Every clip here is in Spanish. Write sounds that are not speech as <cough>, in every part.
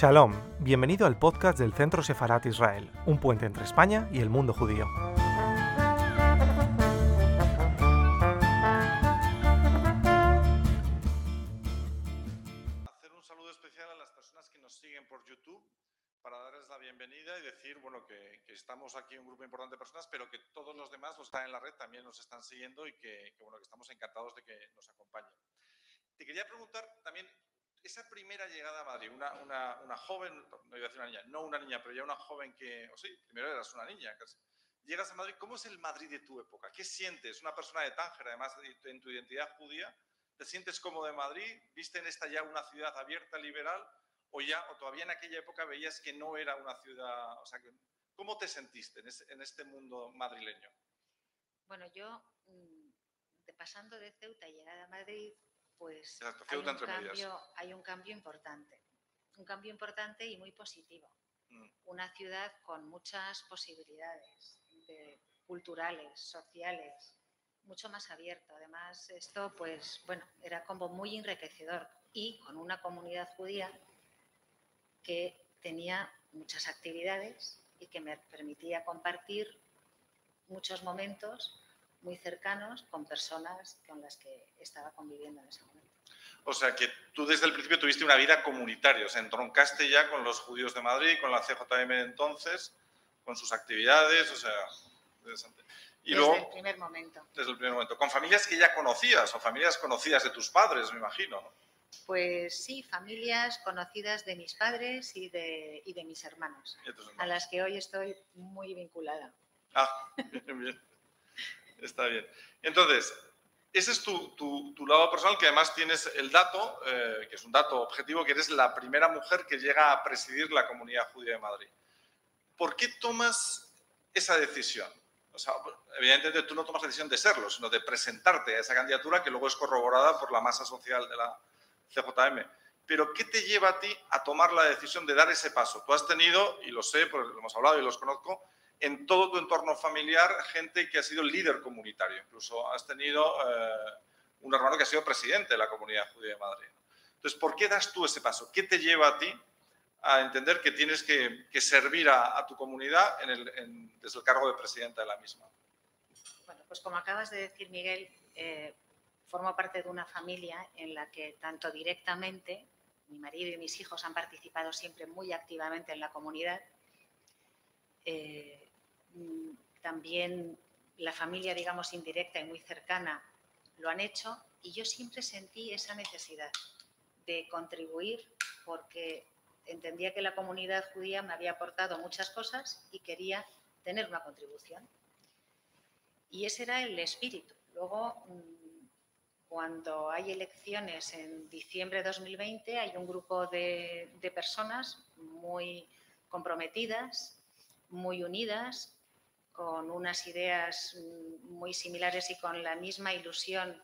Shalom, bienvenido al podcast del Centro Sefarat Israel, un puente entre España y el mundo judío. hacer un saludo especial a las personas que nos siguen por YouTube para darles la bienvenida y decir, bueno, que, que estamos aquí un grupo importante de personas, pero que todos los demás, los que están en la red, también nos están siguiendo y que, que, bueno, que estamos encantados de que nos acompañen. Te quería preguntar también, esa primera llegada a Madrid, una, una, una joven, no iba a decir una niña, no una niña, pero ya una joven que, o sí, primero eras una niña casi. Llegas a Madrid, ¿cómo es el Madrid de tu época? ¿Qué sientes? Una persona de Tánger, además en tu identidad judía, ¿Te sientes cómodo en Madrid? ¿Viste en esta ya una ciudad abierta, liberal? ¿O ya, o todavía en aquella época veías que no era una ciudad, o sea, ¿cómo te sentiste en, este mundo madrileño? Bueno, yo, mm, de, pasando de Ceuta y llegar a Madrid, pues Exacto, hay, un cambio, hay un cambio importante. Un cambio importante y muy positivo. Mm. Una ciudad con muchas posibilidades de- culturales, sociales, mucho más abierto. Además, esto, pues, bueno, era como muy enriquecedor y con una comunidad judía que tenía muchas actividades y que me permitía compartir muchos momentos muy cercanos con personas con las que estaba conviviendo en ese momento. O sea, que tú desde el principio tuviste una vida comunitaria, o sea, entroncaste ya con los judíos de Madrid, con la CJM de entonces, con sus actividades, o sea, interesante. Y Desde luego, el primer momento. desde el primer momento, con familias que ya conocías, o familias conocidas de tus padres, me imagino. ¿no? Pues sí, familias conocidas de mis padres y de, y de mis hermanos, tus a hermanos. las que hoy estoy muy vinculada. Ah, <laughs> bien, bien. Está bien. Entonces, ese es tu, lado personal, que además tienes el dato, eh, que es un dato objetivo, que eres la primera mujer que llega a presidir la comunidad judía de Madrid. ¿Por qué tomas esa decisión? O sea, evidentemente tú no tomas la decisión de serlo, sino de presentarte a esa candidatura que luego es corroborada por la masa social de la CJM. Pero ¿qué te lleva a ti a tomar la decisión de dar ese paso? Tú has tenido, y lo sé, porque lo hemos hablado y los conozco, en todo tu entorno familiar gente que ha sido líder comunitario. Incluso has tenido eh, un hermano que ha sido presidente de la comunidad judía de Madrid. Entonces, ¿por qué das tú ese paso? ¿Qué te lleva a ti a entender que tienes que, servir a, tu comunidad desde el cargo de presidenta de la misma? Bueno, pues como acabas de decir, Miguel, eh, formo parte de una familia en la que tanto directamente mi marido y mis hijos han participado siempre muy activamente en la comunidad. Eh, también la familia, digamos, indirecta y muy cercana lo han hecho y yo siempre sentí esa necesidad de contribuir porque entendía que la comunidad judía me había aportado muchas cosas y quería tener una contribución. Y ese era el espíritu. Luego, mm, cuando hay elecciones en diciembre de 2020, hay un grupo de, de personas muy comprometidas, muy unidas, con unas ideas muy similares y con la misma ilusión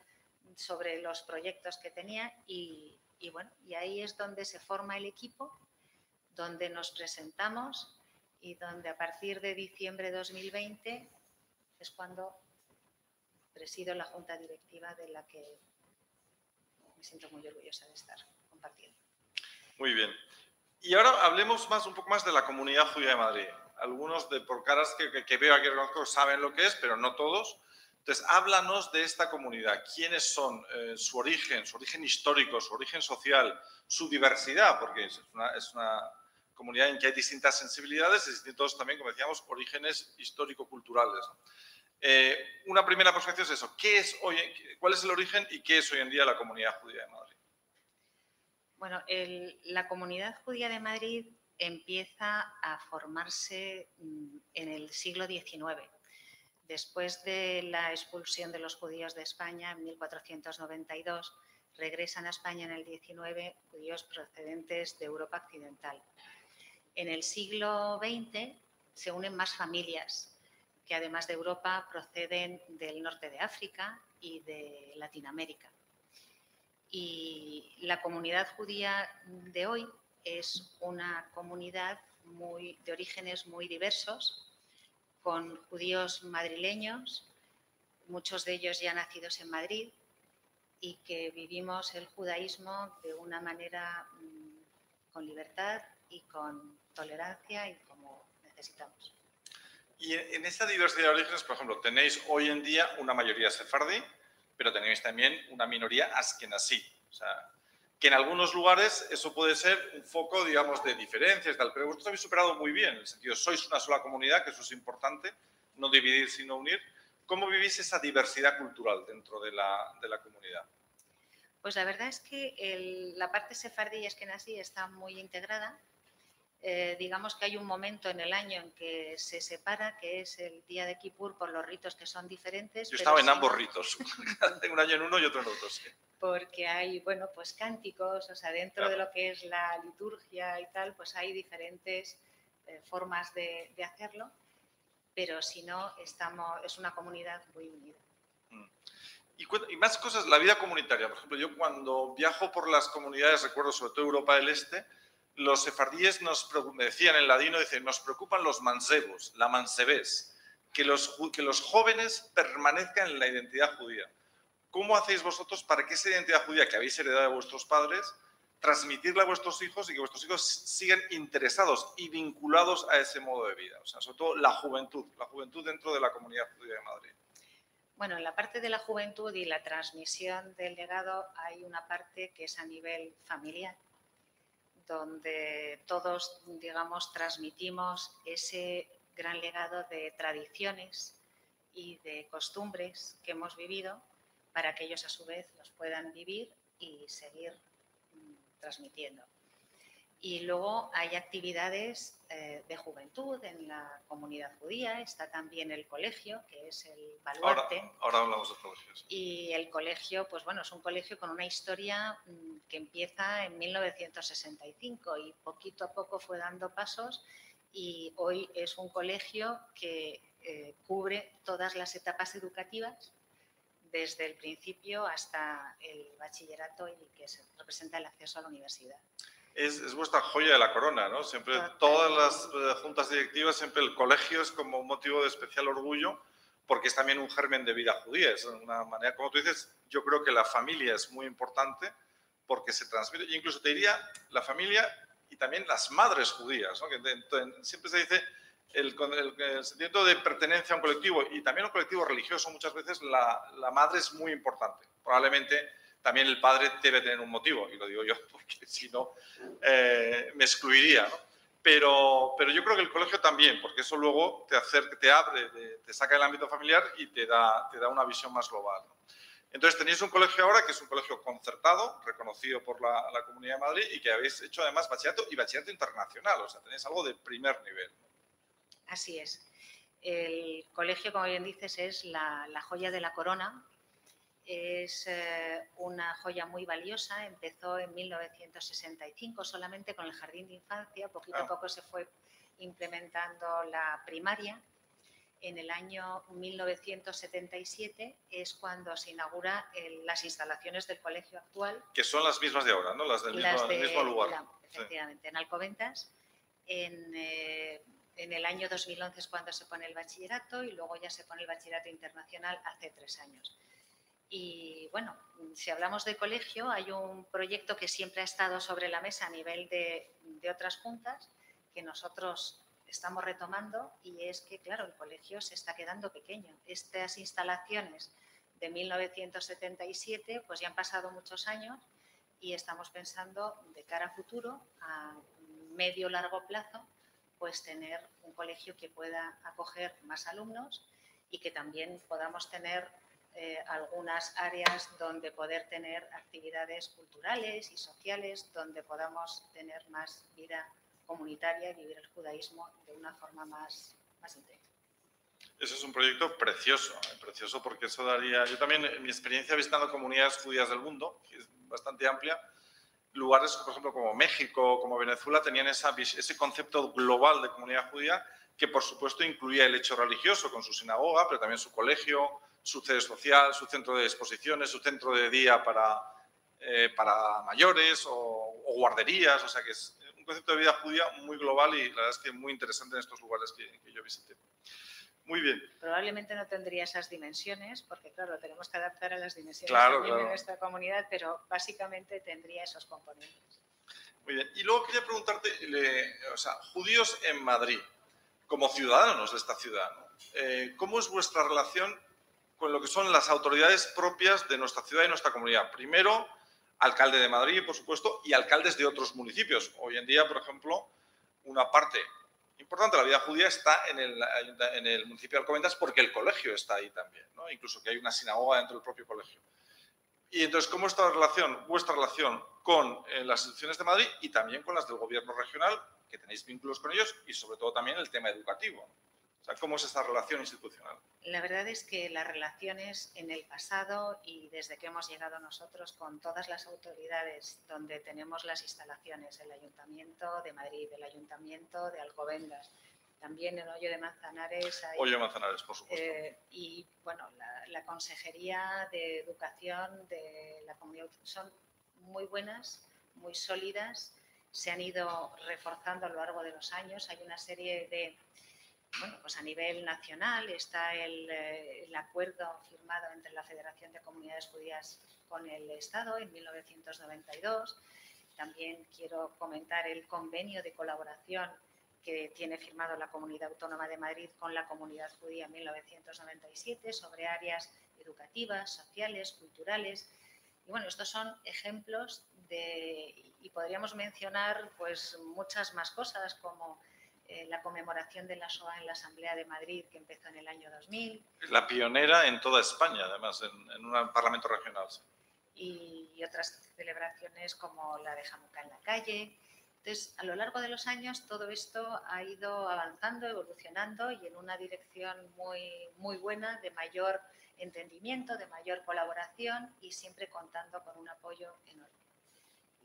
sobre los proyectos que tenía. Y, y bueno, y ahí es donde se forma el equipo, donde nos presentamos y donde a partir de diciembre de 2020 es cuando presido la junta directiva de la que me siento muy orgullosa de estar compartiendo. Muy bien. Y ahora hablemos más, un poco más de la comunidad judía de Madrid. Algunos de por caras que, que- que veo aquí reconozco saben lo que es, pero no todos. Entonces, háblanos de esta comunidad. ¿Quiénes son? Eh, su origen, su origen histórico, su origen social, su diversidad, porque es una, es una comunidad en que hay distintas sensibilidades y distintos también, como decíamos, orígenes histórico-culturales. Eh, una primera aproximación es eso. ¿Qué es hoy, ¿Cuál es el origen y qué es hoy en día la comunidad judía de Madrid? Bueno, la comunidad judía de Madrid empieza a formarse mm, en el siglo XIX. Después de la expulsión de los judíos de España en 1492, regresan a España en el XIX judíos procedentes de Europa Occidental. En el siglo XX se unen más familias que además de Europa proceden del norte de África y de Latinoamérica. Y la comunidad judía de hoy es una comunidad muy, de orígenes muy diversos, con judíos madrileños, muchos de ellos ya nacidos en Madrid, y que vivimos el judaísmo de una manera mm, con libertad, y con tolerancia y como necesitamos. Y en esa diversidad de orígenes, por ejemplo, tenéis hoy en día una mayoría sefardí, pero tenéis también una minoría askenazí. Que en algunos lugares eso puede ser un foco, digamos, de diferencias, tal, pero vosotros habéis superado muy bien, en el sentido, sois una sola comunidad, que eso es importante, no dividir sino unir. ¿Cómo vivís esa diversidad cultural dentro de la, comunidad? Pues la verdad es que la parte sefardí y askenazí está muy integrada. Eh, digamos que hay un momento en el año en que se separa, que es el día de Kippur, por los ritos que son diferentes. Yo estaba en ambos ritos, <laughs> un año en uno y otro en otro. Sí porque hay, bueno, pues cánticos, o sea, dentro de lo que es la liturgia y tal, pues hay diferentes eh, formas de, hacerlo, pero si no, estamos, es una comunidad muy unida. Mm. Y, más cosas, la vida comunitaria. Por ejemplo, yo cuando viajo por las comunidades, recuerdo sobre todo Europa del Este, los sefardíes nos decían en ladino, dicen, nos preocupan los mansebos, la mansebés, que los, que los jóvenes permanezcan en la identidad judía. ¿Cómo hacéis vosotros para que esa identidad judía que habéis heredado de vuestros padres, transmitirla a vuestros hijos y que vuestros hijos sigan interesados y vinculados a ese modo de vida? O sea, sobre todo la juventud, la juventud dentro de la comunidad judía de Madrid. Bueno, en la parte de la juventud y la transmisión del legado hay una parte que es a nivel familiar, donde todos, digamos, transmitimos ese gran legado de tradiciones y de costumbres que hemos vivido para que ellos a su vez los puedan vivir y seguir mm, transmitiendo. Y luego hay actividades eh, de juventud en la comunidad judía, está también el colegio, que es el baluarte. Ahora, hablamos de colegios. Y el colegio, pues bueno, es un colegio con una historia mm, que empieza en 1965 y poquito a poco fue dando pasos y hoy es un colegio que eh, cubre todas las etapas educativas desde el principio hasta el bachillerato y que se representa el acceso a la universidad. Es, vuestra joya de la corona, ¿no? Siempre, todas las eh, juntas directivas, siempre el colegio es como un motivo de especial orgullo porque es también un germen de vida judía. Es una manera, como tú dices, yo creo que la familia es muy importante porque se transmite, yo incluso te diría la familia y también las madres judías, ¿no? que siempre se dice el, el, sentimiento de pertenencia a un colectivo y también un colectivo religioso, muchas veces la, la, madre es muy importante. Probablemente también el padre debe tener un motivo, y lo digo yo <laughs> porque si no eh, me excluiría. Pero, pero yo creo que el colegio también, porque eso luego te, acerca, te abre, te, saca del ámbito familiar y te da, te da una visión más global. Entonces tenéis un colegio ahora que es un colegio concertado, reconocido por la, la, Comunidad de Madrid y que habéis hecho además bachillerato y bachillerato internacional, o sea, tenéis algo de primer nivel. Así es. El colegio, como bien dices, es la, joya de la corona. Es eh, una joya muy valiosa. Empezó en 1965 solamente con el jardín de infancia. Poquito a ah. poco se fue implementando la primaria. En el año 1977 es cuando se inaugura las instalaciones del colegio actual. Que son las mismas de ahora, ¿no? Las del, mismo, lugar. efectivamente, en Alcobentas. En, eh, en el año 2011 es cuando se pone el bachillerato y luego ya se pone el bachillerato internacional hace tres años. Y bueno, si hablamos de colegio, hay un proyecto que siempre ha estado sobre la mesa a nivel de, otras juntas que nosotros estamos retomando y es que, claro, el colegio se está quedando pequeño. Estas instalaciones de 1977 pues ya han pasado muchos años y estamos pensando de cara a futuro, a medio largo plazo, pues tener un colegio que pueda acoger más alumnos y que también podamos tener eh, algunas áreas donde poder tener actividades culturales y sociales, donde podamos tener más vida comunitaria y vivir el judaísmo de una forma más, más intensa. Eso es un proyecto precioso, eh, precioso porque eso daría... Yo también, en mi experiencia visitando comunidades judías del mundo, que es bastante amplia, lugares, por ejemplo, como México, como Venezuela, tenían ese concepto global de comunidad judía que, por supuesto, incluía el hecho religioso con su sinagoga, pero también su colegio, su sede social, su centro de exposiciones, su centro de día para, eh, para mayores o, guarderías. O sea, que es un concepto de vida judía muy global y la verdad es que muy interesante en estos lugares que, que yo visité. Muy bien. Probablemente no tendría esas dimensiones, porque claro, tenemos que adaptar a las dimensiones de nuestra comunidad, pero básicamente tendría esos componentes. Muy bien. Y luego quería preguntarte, o sea, judíos en Madrid, como ciudadanos de esta ciudad, eh, ¿cómo es vuestra relación con lo que son las autoridades propias de nuestra ciudad y nuestra comunidad? Primero, alcalde de Madrid, por supuesto, y alcaldes de otros municipios. Hoy en día, por ejemplo, una parte importante de la vida judía está en el, municipio de Alcobendas porque el colegio está ahí también, ¿no? incluso que hay una sinagoga dentro del propio colegio. Y entonces, ¿cómo está la relación, vuestra relación con eh, las instituciones de Madrid y también con las del gobierno regional, que tenéis vínculos con ellos, y sobre todo también el tema educativo? O sea, ¿cómo es esa relación institucional? La verdad es que las relaciones en el pasado y desde que hemos llegado nosotros con todas las autoridades donde tenemos las instalaciones, el Ayuntamiento de Madrid, el Ayuntamiento de Alcobendas, también en Hoyo de Manzanares. Hay, Hoyo de Manzanares, por supuesto. Eh, y bueno, la, Consejería de Educación de la Comunidad son muy buenas, muy sólidas, se han ido reforzando a lo largo de los años. Hay una serie de, bueno, pues a nivel nacional está el, eh, el acuerdo firmado entre la Federación de Comunidades Judías con el Estado en 1992. También quiero comentar el convenio de colaboración que tiene firmado la Comunidad Autónoma de Madrid con la comunidad judía en 1997 sobre áreas educativas, sociales, culturales. Y bueno, estos son ejemplos de, y podríamos mencionar pues muchas más cosas como eh, la conmemoración de la SOA en la Asamblea de Madrid que empezó en el año 2000. La pionera en toda España, además, en, un parlamento regional. Y, y, otras celebraciones como la de Jamuca en la calle, entonces, a lo largo de los años todo esto ha ido avanzando, evolucionando y en una dirección muy, muy buena de mayor entendimiento, de mayor colaboración y siempre contando con un apoyo enorme.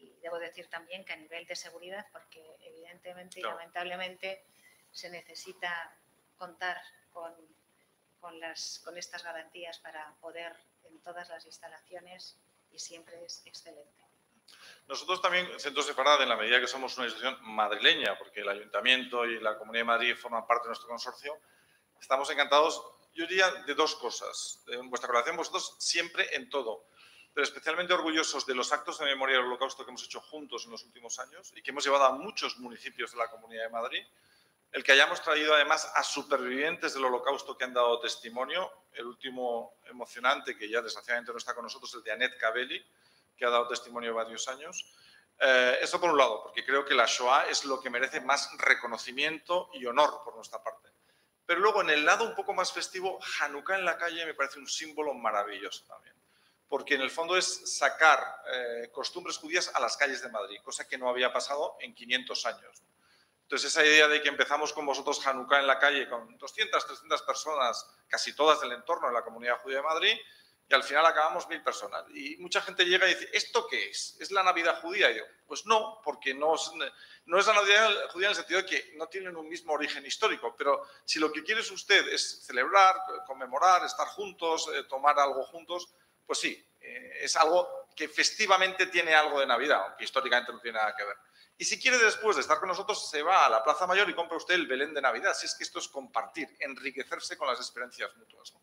Y debo decir también que a nivel de seguridad, porque evidentemente y lamentablemente se necesita contar con, con, las, con estas garantías para poder en todas las instalaciones y siempre es excelente. Nosotros también, Centros de Farad, en la medida que somos una institución madrileña, porque el Ayuntamiento y la Comunidad de Madrid forman parte de nuestro consorcio, estamos encantados, yo diría, de dos cosas. En vuestra colaboración, vosotros siempre en todo, pero especialmente orgullosos de los actos de memoria del Holocausto que hemos hecho juntos en los últimos años y que hemos llevado a muchos municipios de la Comunidad de Madrid. El que hayamos traído además a supervivientes del Holocausto que han dado testimonio, el último emocionante, que ya desgraciadamente no está con nosotros, el de Annette Cabelli, que ha dado testimonio varios años. Eh, eso por un lado, porque creo que la Shoah es lo que merece más reconocimiento y honor por nuestra parte. Pero luego, en el lado un poco más festivo, Hanukkah en la calle me parece un símbolo maravilloso también. Porque en el fondo es sacar eh, costumbres judías a las calles de Madrid, cosa que no había pasado en 500 años. Entonces, esa idea de que empezamos con vosotros Hanukkah en la calle con 200, 300 personas, casi todas del entorno de la comunidad judía de Madrid, y al final acabamos mil personas. Y mucha gente llega y dice, ¿esto qué es? ¿Es la Navidad judía? Y yo, pues no, porque no es, no la Navidad judía en el sentido de que no tienen un mismo origen histórico, pero si lo que quiere usted es celebrar, conmemorar, estar juntos, eh, tomar algo juntos, pues sí, eh, es algo que festivamente tiene algo de Navidad, aunque históricamente no tiene nada que ver. Y si quiere después de estar con nosotros, se va a la Plaza Mayor y compra usted el Belén de Navidad. Si es que esto es compartir, enriquecerse con las experiencias mutuas.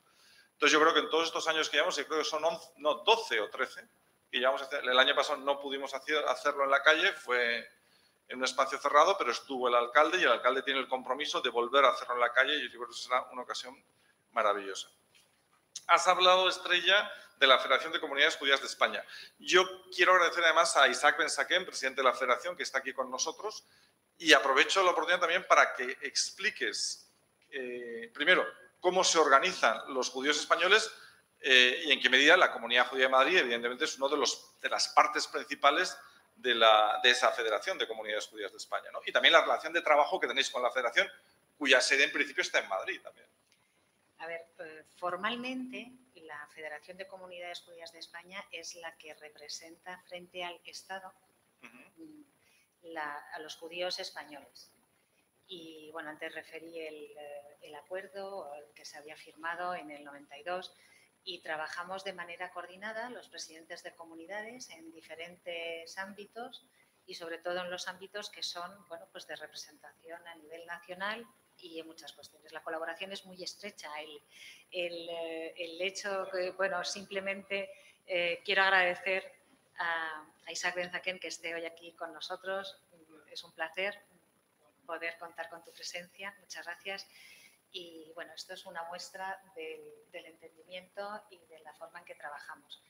Entonces yo creo que en todos estos años que llevamos, yo creo que son no, 12 o 13, que llevamos, el año pasado no pudimos hacerlo en la calle, fue en un espacio cerrado, pero estuvo el alcalde y el alcalde tiene el compromiso de volver a hacerlo en la calle y yo creo que será una ocasión maravillosa. Has hablado, Estrella, de la Federación de Comunidades Judías de España. Yo quiero agradecer además a Isaac Ben presidente de la Federación, que está aquí con nosotros, y aprovecho la oportunidad también para que expliques, eh, primero, cómo se organizan los judíos españoles eh, y en qué medida la comunidad judía de Madrid, evidentemente, es una de, de las partes principales de, la, de, esa Federación de Comunidades Judías de España. ¿no? Y también la relación de trabajo que tenéis con la Federación, cuya sede en principio está en Madrid también. A ver, eh, formalmente la Federación de Comunidades Judías de España es la que representa frente al Estado a los judíos españoles. Y bueno, antes referí el, eh, el acuerdo que se había firmado en el 92 y trabajamos de manera coordinada los presidentes de comunidades en diferentes ámbitos y sobre todo en los ámbitos que son bueno, pues de representación a nivel nacional y en muchas cuestiones. La colaboración es muy estrecha. El, el, eh, el hecho que, bueno, simplemente eh, quiero agradecer a, Isaac Benzaquén que esté hoy aquí con nosotros. Es un placer poder contar con tu presencia. Muchas gracias. Y bueno, esto es una muestra del, entendimiento y de la forma en que trabajamos.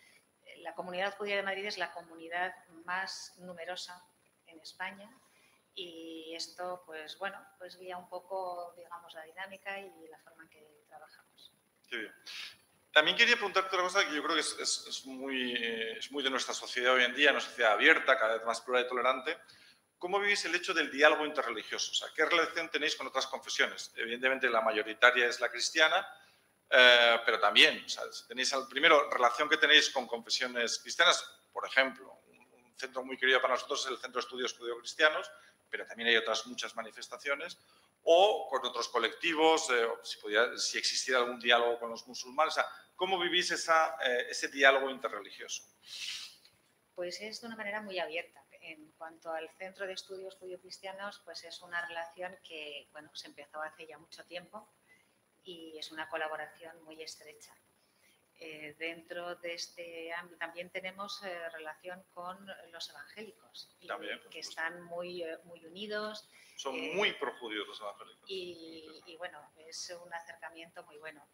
La comunidad judía de Madrid es la comunidad más numerosa en España y esto, pues bueno, pues guía un poco, digamos, la dinámica y la forma en que trabajamos. Qué bien. También quería preguntarte otra cosa que yo creo que es, muy, es muy de nuestra sociedad hoy en día, una sociedad abierta, cada vez más plural y tolerante. ¿Cómo vivís el hecho del diálogo interreligioso? O sea, ¿qué relación tenéis con otras confesiones? Evidentemente la mayoritaria es la cristiana, eh, pero también, o sea, tenéis al primero relación que tenéis con confesiones cristianas, por ejemplo, un centro muy querido para nosotros es el Centro de Estudios Judío-Cristianos, pero también hay otras muchas manifestaciones, o con otros colectivos, eh, si, existiera algún diálogo con los musulmanes. O sea, ¿Cómo vivís eh, ese diálogo interreligioso? Pues es de una manera muy abierta. En cuanto al Centro de Estudios Judío-Cristianos, pues es una relación que bueno, se empezó hace ya mucho tiempo y es una colaboración muy estrecha. Eh, dentro de este ámbito también tenemos eh, relación con los evangélicos, que están muy, eh, muy unidos. Son muy projudíos los evangélicos. Y, bueno, es un acercamiento muy bueno.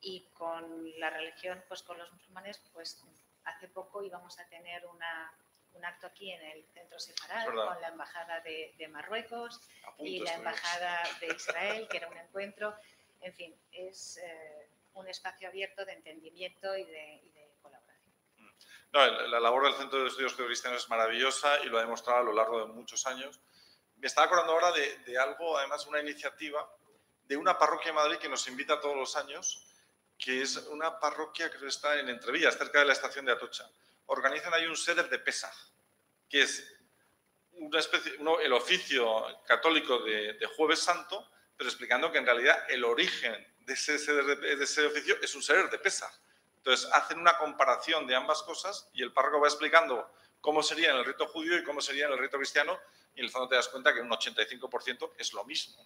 Y con la religión, pues con los musulmanes, pues hace poco íbamos a tener una, un acto aquí en el centro separado con la embajada de, de Marruecos y la embajada de Israel, que era un encuentro. En fin, es un espacio abierto de entendimiento y de, colaboración. Mm. la labor del Centro de Estudios Cristianos es maravillosa y lo ha demostrado a lo largo de muchos años. Me estaba acordando ahora de, algo, además una iniciativa de una parroquia en Madrid que nos invita todos los años, que es una parroquia que está en Entrevías, cerca de la estación de Atocha. Organizan ahí un seder de Pesaj, que es una especie, el oficio católico de, de Jueves Santo, pero explicando que en realidad el origen de ese, oficio es un ser de pesa. Entonces, hacen una comparación de ambas cosas y el párroco va explicando cómo sería en el rito judío y cómo sería en el rito cristiano y en el fondo te das cuenta que un 85% es lo mismo.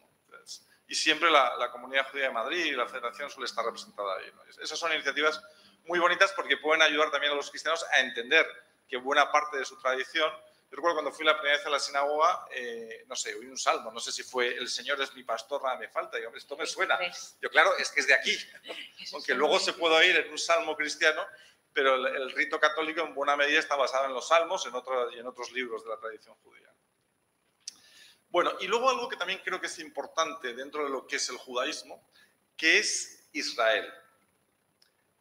y siempre la, comunidad judía de Madrid y la federación suele estar representada ahí. Esas son iniciativas muy bonitas porque pueden ayudar también a los cristianos a entender que buena parte de su tradición yo recuerdo cuando fui la primera vez a la sinagoga, eh, no sé, oí un salmo, no sé si fue El Señor es mi pastor, nada me falta. Y, esto me suena. Yo, claro, es que es de aquí. <laughs> Aunque luego se puede oír en un salmo cristiano, pero el, rito católico en buena medida está basado en los salmos en y en otros libros de la tradición judía. Bueno, y luego algo que también creo que es importante dentro de lo que es el judaísmo, que es Israel.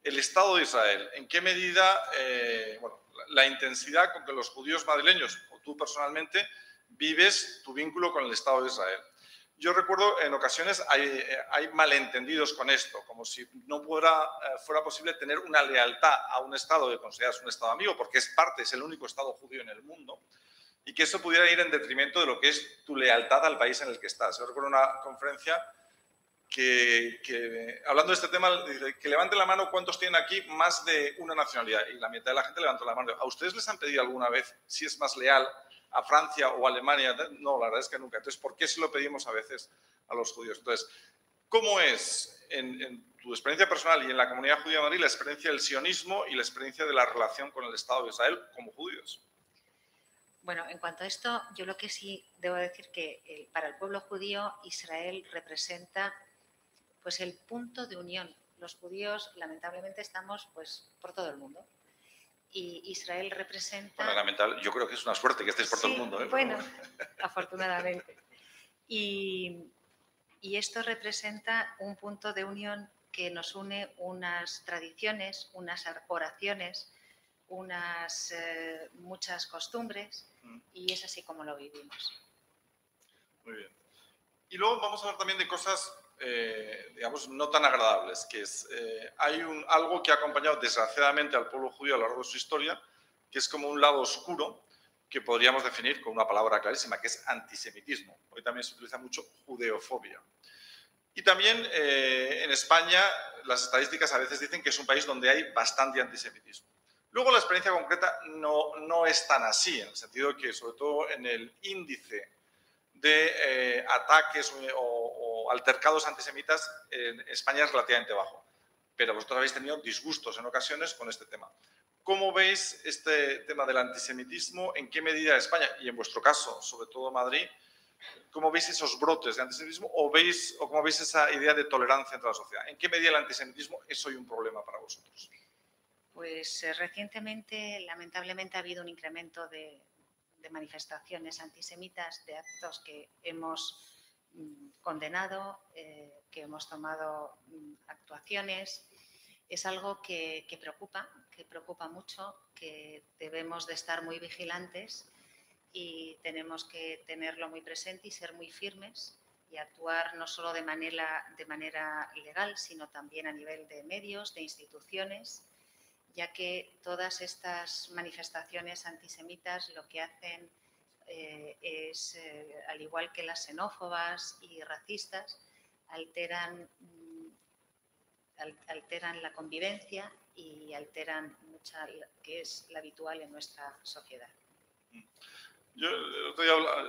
El Estado de Israel. ¿En qué medida, eh, bueno, la intensidad con que los judíos madrileños, o tú personalmente, vives tu vínculo con el Estado de Israel. Yo recuerdo en ocasiones hay, hay malentendidos con esto, como si no fuera, eh, fuera posible tener una lealtad a un Estado que consideras un Estado amigo, porque es parte, es el único Estado judío en el mundo, y que eso pudiera ir en detrimento de lo que es tu lealtad al país en el que estás. Yo recuerdo una conferencia que, hablando de este tema, que levanten la mano cuántos tienen aquí más de una nacionalidad. Y la mitad de la gente levantó la mano. ¿A ustedes les han pedido alguna vez si es más leal a Francia o Alemania? No, la verdad es que nunca. Entonces, ¿por qué se lo pedimos a veces a los judíos? Entonces, ¿cómo es en, tu experiencia personal y en la comunidad judía de Madrid la experiencia del sionismo y la experiencia de la relación con el Estado de Israel como judíos? Bueno, en cuanto a esto, yo lo que sí debo decir que para el pueblo judío Israel representa pues el punto de unión. Los judíos, lamentablemente, estamos pues por todo el mundo. Y Israel representa... Bueno, lamentable, yo creo que es una suerte que estés por todo el mundo. ¿eh? Bueno, <laughs> afortunadamente. Y, y esto representa un punto de unión que nos une unas tradiciones, unas oraciones, unas eh, muchas costumbres mm. y es así como lo vivimos. Muy bien. Y luego vamos a hablar también de cosas eh, digamos, no tan agradables, que es, eh, hay un, algo que ha acompañado desgraciadamente al pueblo judío a lo largo de su historia, que es como un lado oscuro que podríamos definir con una palabra clarísima, que es antisemitismo. Hoy también se utiliza mucho judeofobia. Y también eh, en España las estadísticas a veces dicen que es un país donde hay bastante antisemitismo. Luego la experiencia concreta no, no es tan así, en el sentido que sobre todo en el índice de ataques o, altercados antisemitas en España es relativamente bajo. Pero vosotros habéis tenido disgustos en ocasiones con este tema. ¿Cómo veis este tema del antisemitismo? ¿En qué medida España, y en vuestro caso, sobre todo Madrid, cómo veis esos brotes de antisemitismo o, veis, o cómo veis esa idea de tolerancia entre la sociedad? ¿En qué medida el antisemitismo es hoy un problema para vosotros? Pues eh, recientemente, lamentablemente, ha habido un incremento de, manifestaciones antisemitas, de actos que hemos condenado, eh, que hemos tomado mm, actuaciones. Es algo que, preocupa, que preocupa mucho, que debemos de estar muy vigilantes y tenemos que tenerlo muy presente y ser muy firmes y actuar no solo de manera, de manera legal, sino también a nivel de medios, de instituciones, ya que todas estas manifestaciones antisemitas lo que hacen eh, es, eh, al igual que las xenófobas y racistas, alteran alteran la convivencia y alteran mucha, que es la habitual en nuestra sociedad. Yo,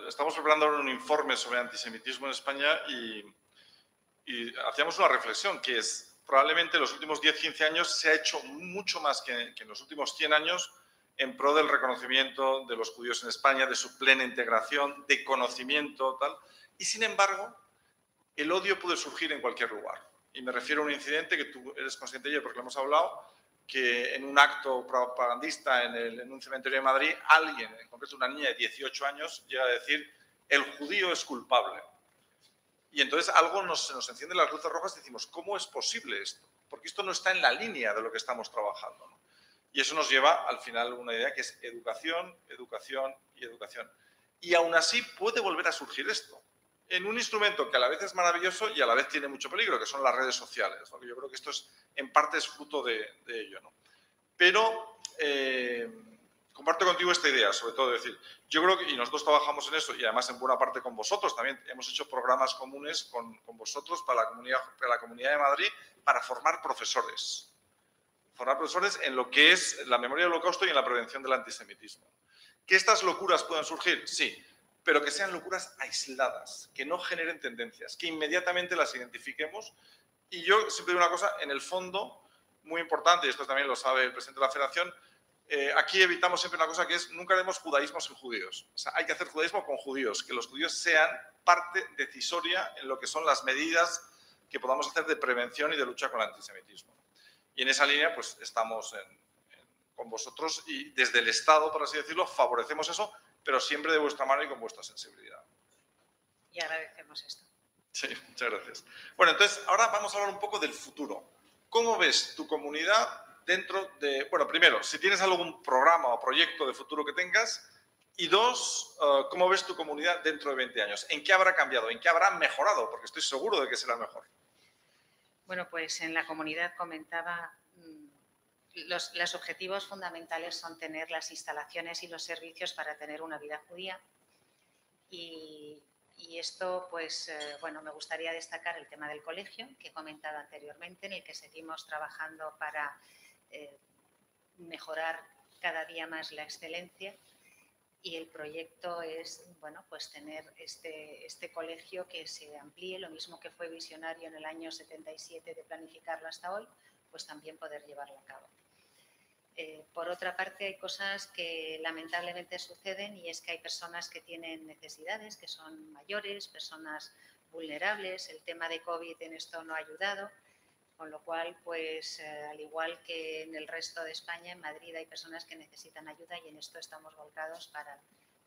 estamos preparando un informe sobre antisemitismo en España y, hacíamos una reflexión que es, probablemente en los últimos 10-15 años se ha hecho mucho más que, que en los últimos 100 años en pro del reconocimiento de los judíos en España, de su plena integración, de conocimiento, tal. Y sin embargo, el odio puede surgir en cualquier lugar. Y me refiero a un incidente que tú eres consciente de ello porque lo hemos hablado, que en un acto propagandista en, un cementerio de Madrid, alguien, en concreto una niña de 18 años, llega a decir, el judío es culpable. Y entonces algo se nos enciende las luces rojas y decimos, ¿cómo es posible esto? Porque esto no está en la línea de lo que estamos trabajando. Y eso nos lleva al final a una idea que es educación, educación y educación. Y aún así puede volver a surgir esto en un instrumento que a la vez es maravilloso y a la vez tiene mucho peligro, que son las redes sociales. Yo creo que esto es, en parte es fruto de, ello. Pero eh, comparto contigo esta idea, sobre todo, de decir, yo creo que, y nosotros trabajamos en eso, y además en buena parte con vosotros, también hemos hecho programas comunes con, vosotros para la Comunidad de Madrid para formar profesores. Formar profesores en lo que es la memoria del holocausto y en la prevención del antisemitismo. ¿Que estas locuras puedan surgir? Sí pero que sean locuras aisladas, que no generen tendencias, que inmediatamente las identifiquemos. Y yo siempre digo una cosa, en el fondo, muy importante, y esto también lo sabe el presidente de la federación, eh, aquí evitamos siempre una cosa que es, nunca haremos judaísmo sin judíos. O sea, hay que hacer judaísmo con judíos, que los judíos sean parte decisoria en lo que son las medidas que podamos hacer de prevención y de lucha con el antisemitismo. Y en esa línea, pues estamos con vosotros y desde el Estado, por así decirlo, favorecemos eso, pero siempre de vuestra mano y con vuestra sensibilidad. Y agradecemos esto. Sí, muchas gracias. Bueno, entonces ahora vamos a hablar un poco del futuro. ¿Cómo ves tu comunidad dentro de, bueno, primero, si tienes algún programa o proyecto de futuro que tengas, y dos, eh, ¿cómo ves tu comunidad dentro de 20 años? ¿En qué habrá cambiado? ¿En qué habrá mejorado? Porque estoy seguro de que será mejor. Bueno, pues en la comunidad comentaba los, objetivos fundamentales son tener las instalaciones y los servicios para tener una vida judía. Y, esto, pues, eh, bueno, me gustaría destacar el tema del colegio, que he comentado anteriormente, en el que seguimos trabajando para eh, mejorar cada día más la excelencia. Y el proyecto es, bueno, pues tener este, este colegio que se amplíe, lo mismo que fue visionario en el año 77 de planificarlo hasta hoy, pues también poder llevarlo a cabo. Eh, por otra parte, hay cosas que lamentablemente suceden y es que hay personas que tienen necesidades, que son mayores, personas vulnerables. El tema de COVID en esto no ha ayudado, con lo cual, pues, eh, al igual que en el resto de España, en Madrid hay personas que necesitan ayuda y en esto estamos volcados para,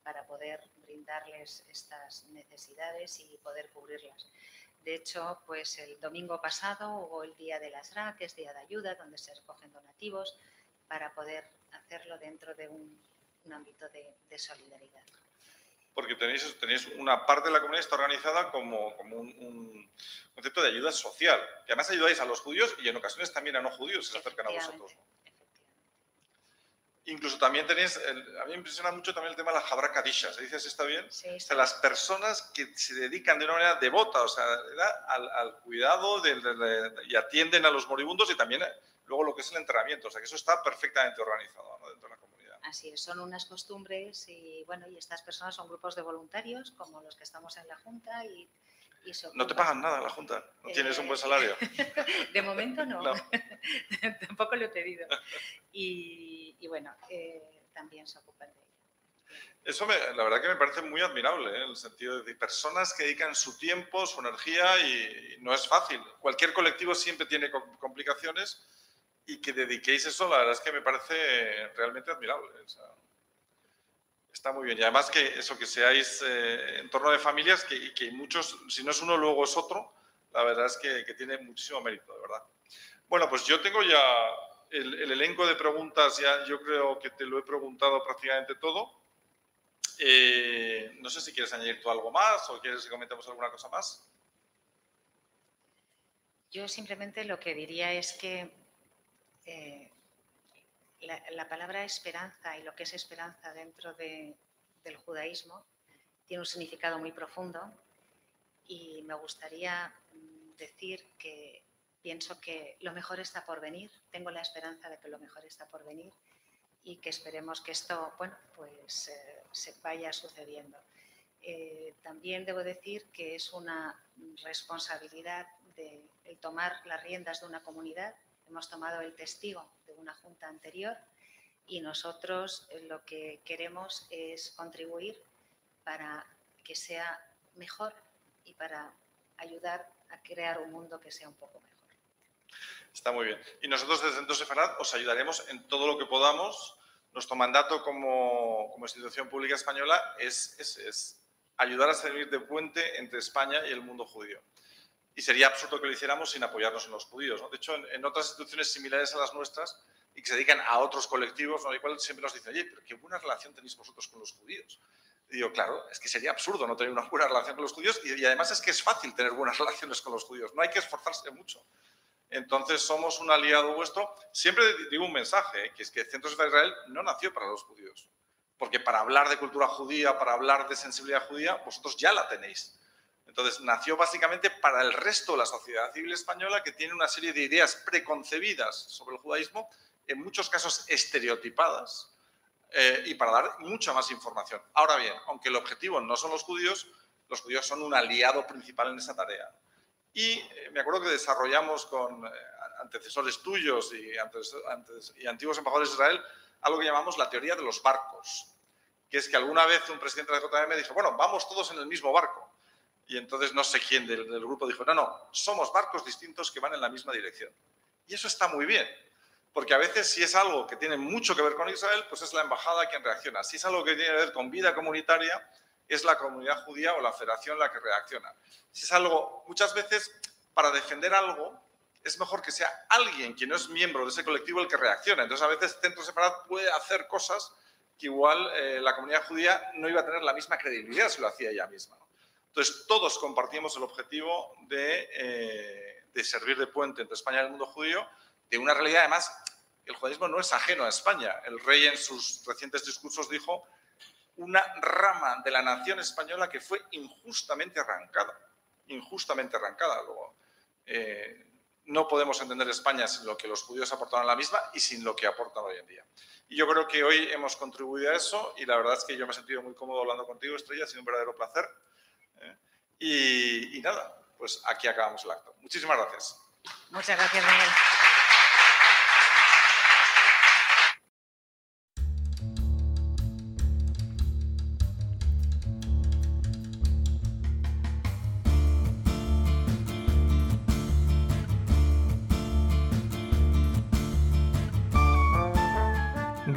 para poder brindarles estas necesidades y poder cubrirlas. De hecho, pues el domingo pasado hubo el Día de las RA, que es Día de Ayuda, donde se recogen donativos para poder hacerlo dentro de un, ámbito de, solidaridad. Porque tenéis, tenéis una parte de la comunidad está organizada como, como un, concepto de ayuda social, que además ayudáis a los judíos y en ocasiones también a no judíos se acercan a vosotros. Incluso también tenéis, a mí me impresiona mucho también el tema de la jabra kadisha, ¿se dice está bien? Sí, O sea, las personas que se dedican de una manera devota, o sea, al, cuidado y atienden a los moribundos y también luego lo que es el entrenamiento, o sea que eso está perfectamente organizado dentro de la comunidad. Así es, son unas costumbres y bueno, y estas personas son grupos de voluntarios como los que estamos en la Junta y, ¿No te pagan nada en la Junta? ¿No tienes un buen salario? <laughs> de momento no, <laughs> tampoco lo he pedido. Y, y bueno, eh, también se ocupan de ello. Eso la verdad que me parece muy admirable, ¿eh? en el sentido de personas que dedican su tiempo, su energía y, no es fácil. Cualquier colectivo siempre tiene complicaciones y que dediquéis eso, la verdad es que me parece realmente admirable. está muy bien. Y además que eso, que seáis eh, en torno de familias, que, que muchos, si no es uno, luego es otro, la verdad es que, que tiene muchísimo mérito, de verdad. Bueno, pues yo tengo ya el, el elenco de preguntas, ya yo creo que te lo he preguntado prácticamente todo. Eh, no sé si quieres añadir tú algo más o quieres que comentemos alguna cosa más. Yo simplemente lo que diría es que eh, la, palabra esperanza y lo que es esperanza dentro del judaísmo tiene un significado muy profundo y me gustaría mm, decir que pienso que lo mejor está por venir, tengo la esperanza de que lo mejor está por venir y que esperemos que esto bueno, pues, eh, se vaya sucediendo. Eh, también debo decir que es una responsabilidad de el tomar las riendas de una comunidad. Hemos tomado el testigo de una junta anterior y nosotros eh, lo que queremos es contribuir para que sea mejor y para ayudar a crear un mundo que sea un poco mejor. Está muy bien. Y nosotros desde Centro Sefarad os ayudaremos en todo lo que podamos. Nuestro mandato como, como institución pública española es, es, ayudar a servir de puente entre España y el mundo judío. Y sería absurdo que lo hiciéramos sin apoyarnos en los judíos. De hecho, en, otras instituciones similares a las nuestras y que se dedican a otros colectivos, ¿no? igual siempre nos dicen, oye, pero qué buena relación tenéis vosotros con los judíos. Y digo, claro, es que sería absurdo no tener una buena relación con los judíos y, además es que es fácil tener buenas <laughs> relaciones con los judíos. No hay que esforzarse mucho. Entonces somos un aliado vuestro. Siempre digo un mensaje, ¿eh? que es que Centros de Israel no nació para los judíos. Porque para hablar de cultura judía, para hablar de sensibilidad judía, vosotros ya la tenéis. Entonces nació básicamente para el resto de la sociedad civil española que tiene una serie de ideas preconcebidas sobre el judaísmo, en muchos casos estereotipadas, eh, y para dar mucha más información. Ahora bien, aunque el objetivo no son los judíos, los judíos son un aliado principal en esa tarea. Y eh, me acuerdo que desarrollamos con eh, antecesores tuyos y, antiguos embajadores de Israel algo que llamamos la teoría de los barcos, que es que alguna vez un presidente de la JM dijo, bueno, vamos todos en el mismo barco. Y entonces no sé quién del, grupo dijo, no, no, somos barcos distintos que van en la misma dirección. Y eso está muy bien, porque a veces si es algo que tiene mucho que ver con Israel, pues es la embajada quien reacciona. Si es algo que tiene que ver con vida comunitaria, es la comunidad judía o la federación la que reacciona. Si es algo, muchas veces, para defender algo, es mejor que sea alguien que no es miembro de ese colectivo el que reaccione. Entonces, a veces Centro Separado puede hacer cosas que igual eh, la comunidad judía no iba a tener la misma credibilidad si lo hacía ella misma. Entonces, todos compartimos el objetivo de, eh, de servir de puente entre España y el mundo judío, de una realidad, además, el judaísmo no es ajeno a España. El rey en sus recientes discursos dijo una rama de la nación española que fue injustamente arrancada, injustamente arrancada. Luego, eh, no podemos entender España sin lo que los judíos aportaron a la misma y sin lo que aportan hoy en día. Y yo creo que hoy hemos contribuido a eso y la verdad es que yo me he sentido muy cómodo hablando contigo, Estrella, ha sido un verdadero placer. Y, nada, pues aquí acabamos el acto. Muchísimas gracias. Muchas gracias.